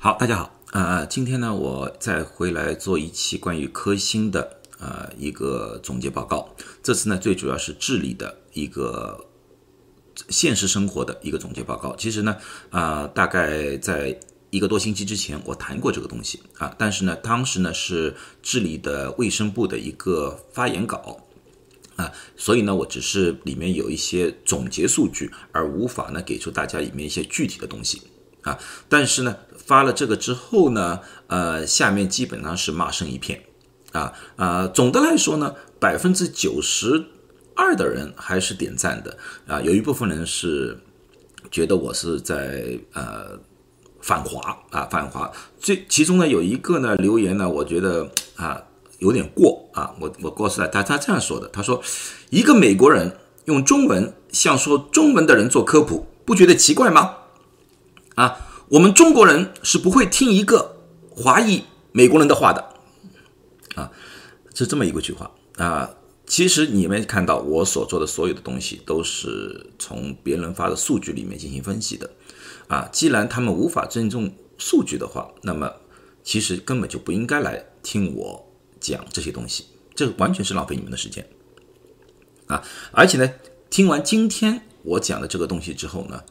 好，大家好，呃，今天呢，我再回来做一期关于科兴的呃一个总结报告。这次呢，最主要是治理的一个现实生活的一个总结报告。其实呢，啊，大概在一个多星期之前，我谈过这个东西啊，但是呢，当时呢是治理的卫生部的一个发言稿啊，所以呢，我只是里面有一些总结数据，而无法呢给出大家里面一些具体的东西啊，但是呢。发了这个之后呢，呃，下面基本上是骂声一片，啊啊，总的来说呢，百分之九十二的人还是点赞的，啊，有一部分人是觉得我是在呃反华啊反华，这其中呢有一个呢留言呢，我觉得啊有点过啊，我我告诉他，他他这样说的，他说一个美国人用中文向说中文的人做科普，不觉得奇怪吗？啊。我们中国人是不会听一个华裔美国人的话的，啊，是这么一个句话啊。其实你们看到我所做的所有的东西，都是从别人发的数据里面进行分析的，啊，既然他们无法尊重数据的话，那么其实根本就不应该来听我讲这些东西，这完全是浪费你们的时间，啊，而且呢，听完今天我讲的这个东西之后呢。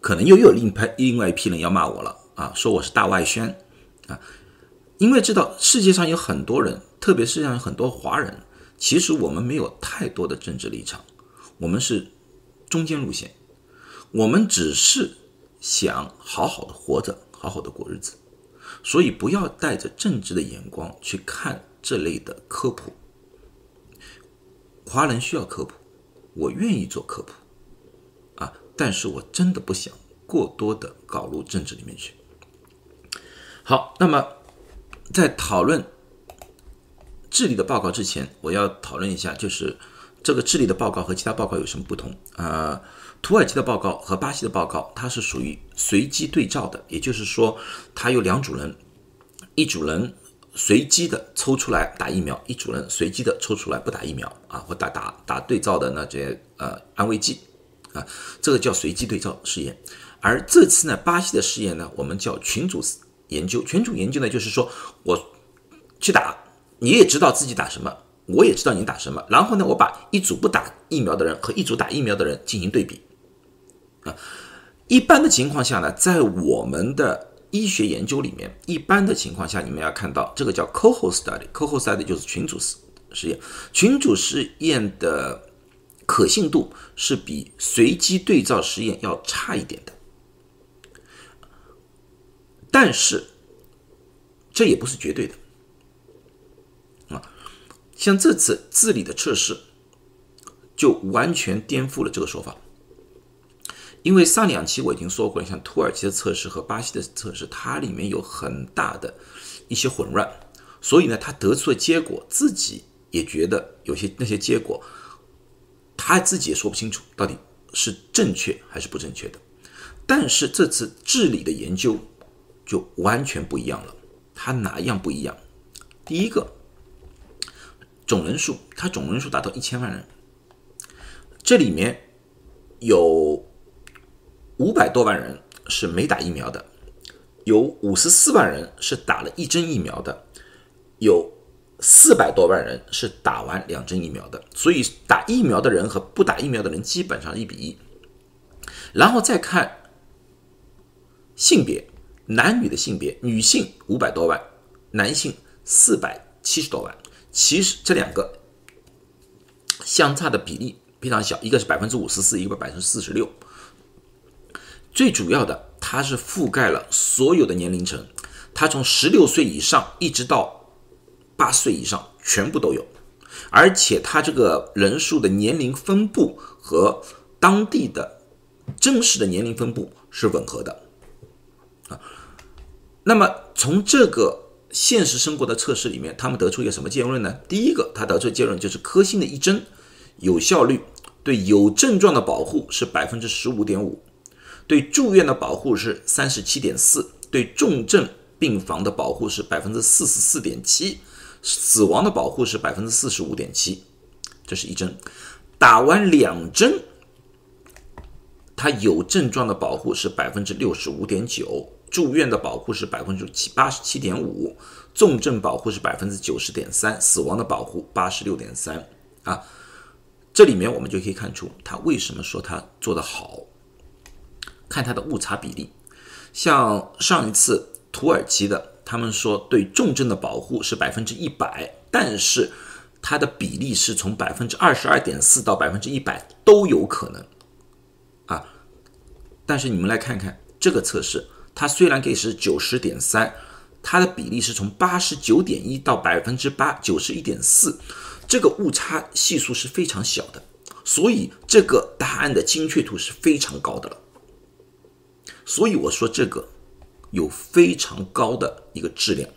可能又有另派另外一批人要骂我了啊，说我是大外宣啊，因为知道世界上有很多人，特别是像很多华人，其实我们没有太多的政治立场，我们是中间路线，我们只是想好好的活着，好好的过日子，所以不要带着政治的眼光去看这类的科普。华人需要科普，我愿意做科普。但是我真的不想过多的搞入政治里面去。好，那么在讨论智利的报告之前，我要讨论一下，就是这个智利的报告和其他报告有什么不同？呃，土耳其的报告和巴西的报告，它是属于随机对照的，也就是说，它有两组人，一组人随机的抽出来打疫苗，一组人随机的抽出来不打疫苗啊，或打打打对照的那些呃安慰剂。啊，这个叫随机对照试验，而这次呢，巴西的试验呢，我们叫群组研究。群组研究呢，就是说我去打，你也知道自己打什么，我也知道你打什么，然后呢，我把一组不打疫苗的人和一组打疫苗的人进行对比。啊，一般的情况下呢，在我们的医学研究里面，一般的情况下，你们要看到这个叫 cohort study，cohort study 就是群组实验，群组试验的。可信度是比随机对照实验要差一点的，但是这也不是绝对的啊。像这次治理的测试，就完全颠覆了这个说法。因为上两期我已经说过了，像土耳其的测试和巴西的测试，它里面有很大的一些混乱，所以呢，他得出的结果自己也觉得有些那些结果。他自己也说不清楚到底是正确还是不正确的，但是这次治理的研究就完全不一样了。它哪样不一样？第一个，总人数，它总人数达到一千万人，这里面有五百多万人是没打疫苗的，有五十四万人是打了一针疫苗的，有。四百多万人是打完两针疫苗的，所以打疫苗的人和不打疫苗的人基本上一比一。然后再看性别，男女的性别，女性五百多万，男性四百七十多万。其实这两个相差的比例非常小，一个是百分之五十四，一个百分之四十六。最主要的，它是覆盖了所有的年龄层，它从十六岁以上一直到。八岁以上全部都有，而且他这个人数的年龄分布和当地的真实的年龄分布是吻合的啊。那么从这个现实生活的测试里面，他们得出一个什么结论呢？第一个，他得出结论就是科兴的一针有效率对有症状的保护是百分之十五点五，对住院的保护是三十七点四，对重症病房的保护是百分之四十四点七。死亡的保护是百分之四十五点七，这是一针。打完两针，它有症状的保护是百分之六十五点九，住院的保护是百分之七八十七点五，重症保护是百分之九十点三，死亡的保护八十六点三啊。这里面我们就可以看出他为什么说他做得好，看他的误差比例。像上一次土耳其的，他们说对重症的保护是百分之一百，但是它的比例是从百分之二十二点四到百分之一百都有可能啊。但是你们来看看这个测试。它虽然给是九十点三，它的比例是从八十九点一到百分之八九十一点四，这个误差系数是非常小的，所以这个答案的精确度是非常高的了。所以我说这个有非常高的一个质量。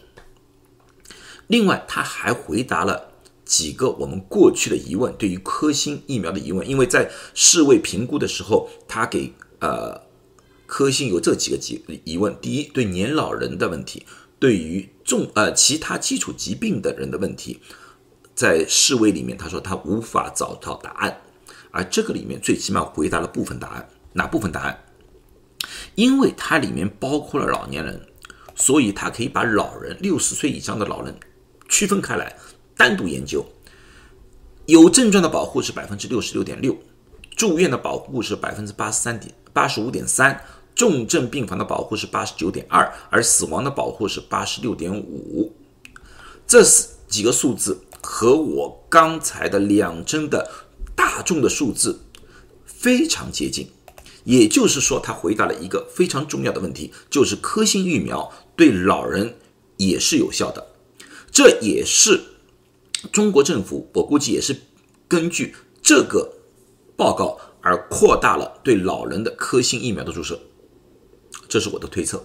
另外，他还回答了几个我们过去的疑问，对于科兴疫苗的疑问，因为在世卫评估的时候，他给呃。科兴有这几个疑疑问：第一，对年老人的问题，对于重呃其他基础疾病的人的问题，在世卫里面，他说他无法找到答案，而这个里面最起码回答了部分答案。哪部分答案？因为它里面包括了老年人，所以它可以把老人六十岁以上的老人区分开来，单独研究。有症状的保护是百分之六十六点六，住院的保护是百分之八十三点八十五点三。重症病房的保护是八十九点二，而死亡的保护是八十六点五。这是几个数字和我刚才的两针的大众的数字非常接近。也就是说，他回答了一个非常重要的问题，就是科兴疫苗对老人也是有效的。这也是中国政府，我估计也是根据这个报告而扩大了对老人的科兴疫苗的注射。这是我的推测，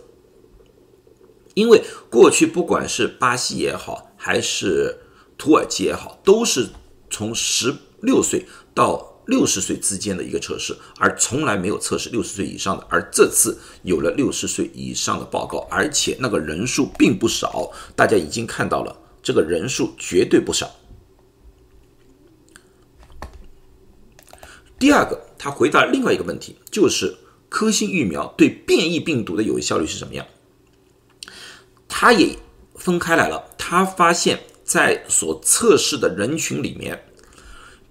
因为过去不管是巴西也好，还是土耳其也好，都是从十六岁到六十岁之间的一个测试，而从来没有测试六十岁以上的。而这次有了六十岁以上的报告，而且那个人数并不少，大家已经看到了，这个人数绝对不少。第二个，他回答另外一个问题，就是。科兴疫苗对变异病毒的有效率是怎么样？他也分开来了。他发现，在所测试的人群里面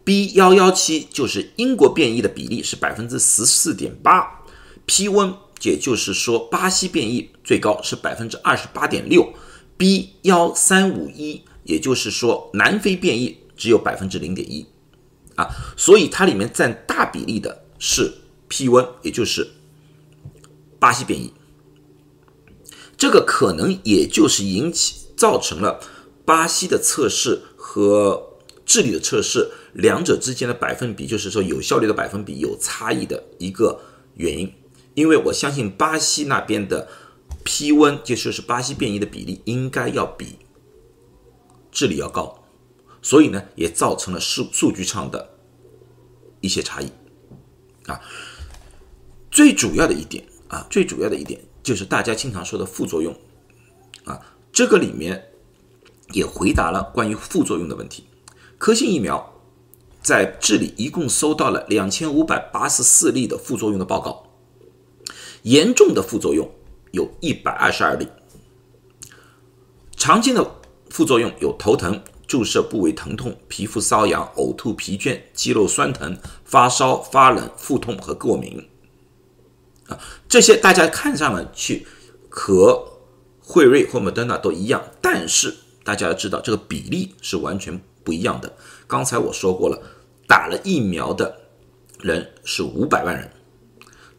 ，B 幺幺七就是英国变异的比例是百分之十四点八，P 温也就是说巴西变异最高是百分之二十八点六，B 幺三五一也就是说南非变异只有百分之零点一啊，所以它里面占大比例的是。P 温，也就是巴西变异，这个可能也就是引起造成了巴西的测试和智利的测试两者之间的百分比，就是说有效率的百分比有差异的一个原因。因为我相信巴西那边的 P 温，就说是巴西变异的比例应该要比智利要高，所以呢，也造成了数数据上的一些差异啊。最主要的一点啊，最主要的一点就是大家经常说的副作用啊，这个里面也回答了关于副作用的问题。科兴疫苗在智利一共收到了两千五百八十四例的副作用的报告，严重的副作用有一百二十二例，常见的副作用有头疼、注射部位疼痛、皮肤瘙痒、呕吐、疲倦、肌肉酸疼、发烧、发冷、腹痛和过敏。啊，这些大家看上了去和辉瑞或莫德纳都一样，但是大家要知道这个比例是完全不一样的。刚才我说过了，打了疫苗的人是五百万人，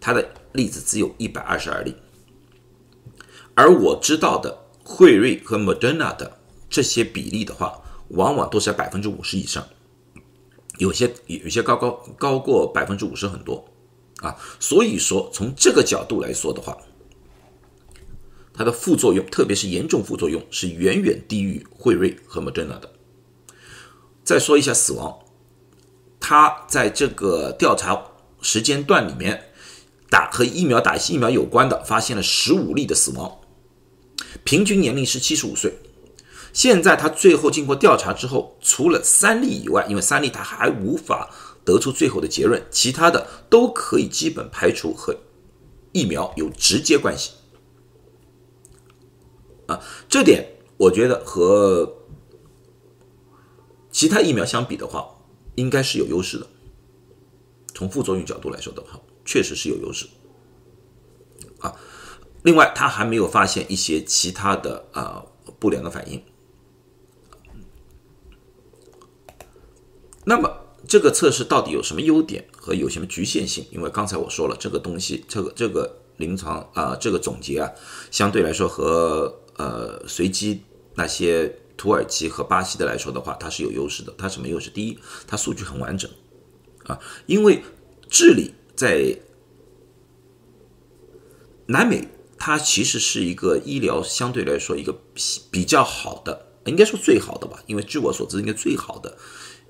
他的例子只有一百二十二例，而我知道的辉瑞和莫德纳的这些比例的话，往往都是在百分之五十以上，有些有些高高高过百分之五十很多。啊，所以说从这个角度来说的话，它的副作用，特别是严重副作用，是远远低于辉瑞和莫德纳的。再说一下死亡，他在这个调查时间段里面，打和疫苗打疫苗有关的，发现了十五例的死亡，平均年龄是七十五岁。现在他最后经过调查之后，除了三例以外，因为三例他还无法。得出最后的结论，其他的都可以基本排除和疫苗有直接关系。啊，这点我觉得和其他疫苗相比的话，应该是有优势的。从副作用角度来说的话，确实是有优势。啊，另外他还没有发现一些其他的啊不良的反应。那么这个测试到底有什么优点和有什么局限性？因为刚才我说了，这个东西，这个这个临床啊，这个总结啊，相对来说和呃随机那些土耳其和巴西的来说的话，它是有优势的。它什么优势？第一，它数据很完整啊，因为智利在南美，它其实是一个医疗相对来说一个比较好的，应该说最好的吧，因为据我所知，应该最好的。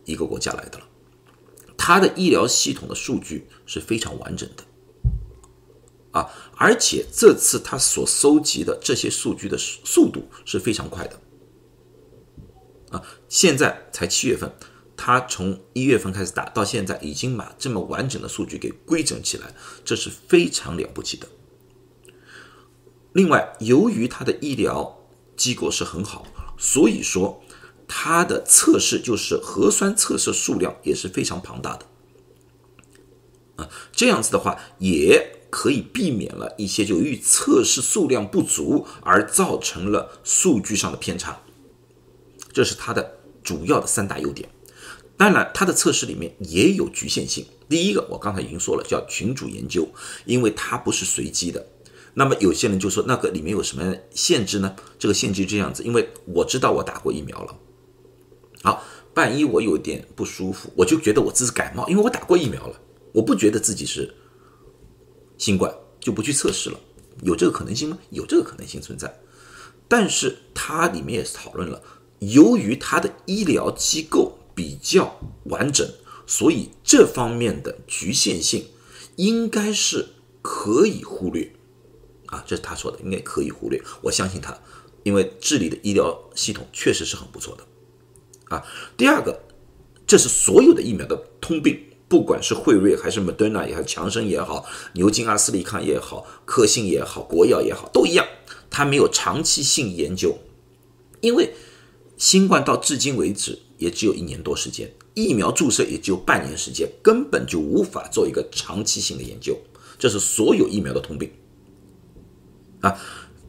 一个国家来的了，它的医疗系统的数据是非常完整的，啊，而且这次他所搜集的这些数据的速速度是非常快的，啊，现在才七月份，他从一月份开始打到现在，已经把这么完整的数据给规整起来，这是非常了不起的。另外，由于他的医疗机构是很好，所以说。它的测试就是核酸测试数量也是非常庞大的，啊，这样子的话也可以避免了一些由于测试数量不足而造成了数据上的偏差，这是它的主要的三大优点。当然，它的测试里面也有局限性。第一个，我刚才已经说了，叫群主研究，因为它不是随机的。那么有些人就说，那个里面有什么限制呢？这个限制这样子，因为我知道我打过疫苗了。好，万一我有点不舒服，我就觉得我自己感冒，因为我打过疫苗了，我不觉得自己是新冠，就不去测试了。有这个可能性吗？有这个可能性存在，但是它里面也是讨论了，由于它的医疗机构比较完整，所以这方面的局限性应该是可以忽略啊，这是他说的，应该可以忽略。我相信他，因为智利的医疗系统确实是很不错的。啊，第二个，这是所有的疫苗的通病，不管是辉瑞还是莫德纳也好，强生也好，牛津阿斯利康也好，科兴也好，国药也好，都一样，它没有长期性研究，因为新冠到至今为止也只有一年多时间，疫苗注射也只有半年时间，根本就无法做一个长期性的研究，这是所有疫苗的通病。啊，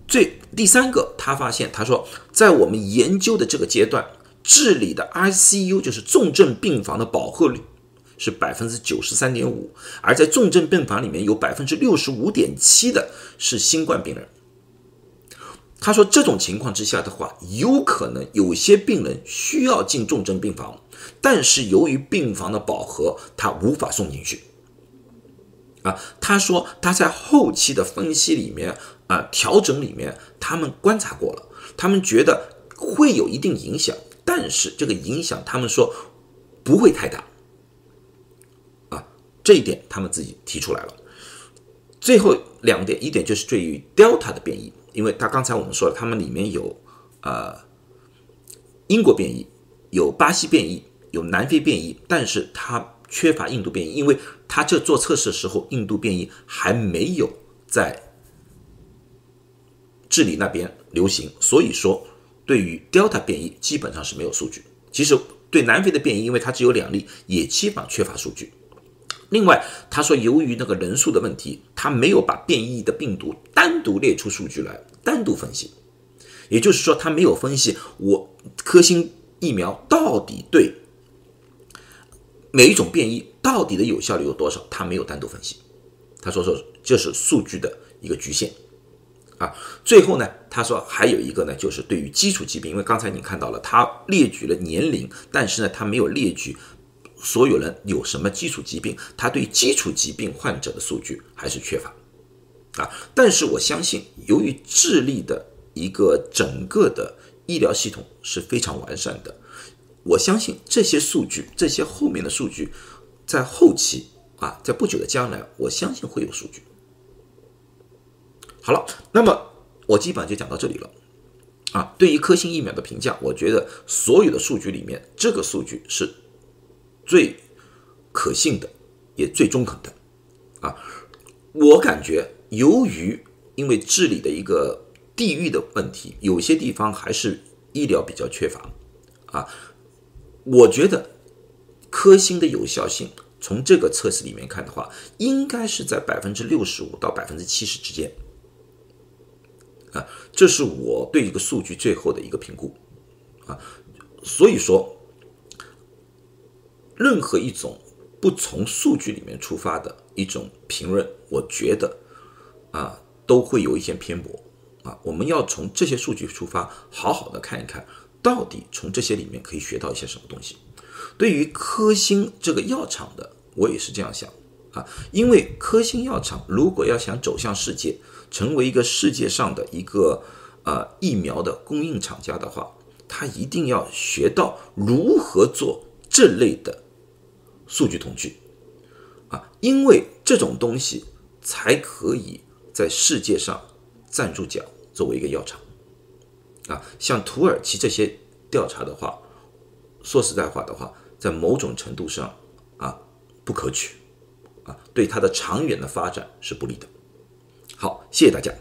最第三个，他发现他说，在我们研究的这个阶段。治理的 ICU 就是重症病房的饱和率是百分之九十三点五，而在重症病房里面有百分之六十五点七的是新冠病人。他说这种情况之下的话，有可能有些病人需要进重症病房，但是由于病房的饱和，他无法送进去。啊，他说他在后期的分析里面啊调整里面，他们观察过了，他们觉得会有一定影响。但是这个影响，他们说不会太大，啊，这一点他们自己提出来了。最后两点，一点就是对于 Delta 的变异，因为他刚才我们说了，他们里面有呃英国变异，有巴西变异，有南非变异，但是它缺乏印度变异，因为他这做测试的时候，印度变异还没有在智利那边流行，所以说。对于 Delta 变异基本上是没有数据。其实对南非的变异，因为它只有两例，也基本缺乏数据。另外，他说由于那个人数的问题，他没有把变异的病毒单独列出数据来单独分析。也就是说，他没有分析我科兴疫苗到底对每一种变异到底的有效率有多少，他没有单独分析。他说说这是数据的一个局限。啊，最后呢，他说还有一个呢，就是对于基础疾病，因为刚才你看到了，他列举了年龄，但是呢，他没有列举所有人有什么基础疾病，他对基础疾病患者的数据还是缺乏。啊，但是我相信，由于智利的一个整个的医疗系统是非常完善的，我相信这些数据，这些后面的数据，在后期啊，在不久的将来，我相信会有数据。好了，那么我基本上就讲到这里了，啊，对于科兴疫苗的评价，我觉得所有的数据里面，这个数据是最可信的，也最中肯的，啊，我感觉由于因为治理的一个地域的问题，有些地方还是医疗比较缺乏啊。我觉得科兴的有效性，从这个测试里面看的话，应该是在百分之六十五到百分之七十之间啊。这是我对一个数据最后的一个评估啊。所以说，任何一种不从数据里面出发的一种评论，我觉得啊，都会有一些偏颇啊。我们要从这些数据出发，好好的看一看。到底从这些里面可以学到一些什么东西？对于科兴这个药厂的，我也是这样想啊，因为科兴药厂如果要想走向世界，成为一个世界上的一个呃疫苗的供应厂家的话，他一定要学到如何做这类的数据统计啊，因为这种东西才可以在世界上站住脚，作为一个药厂。啊，像土耳其这些调查的话，说实在话的话，在某种程度上啊不可取，啊对它的长远的发展是不利的。好，谢谢大家。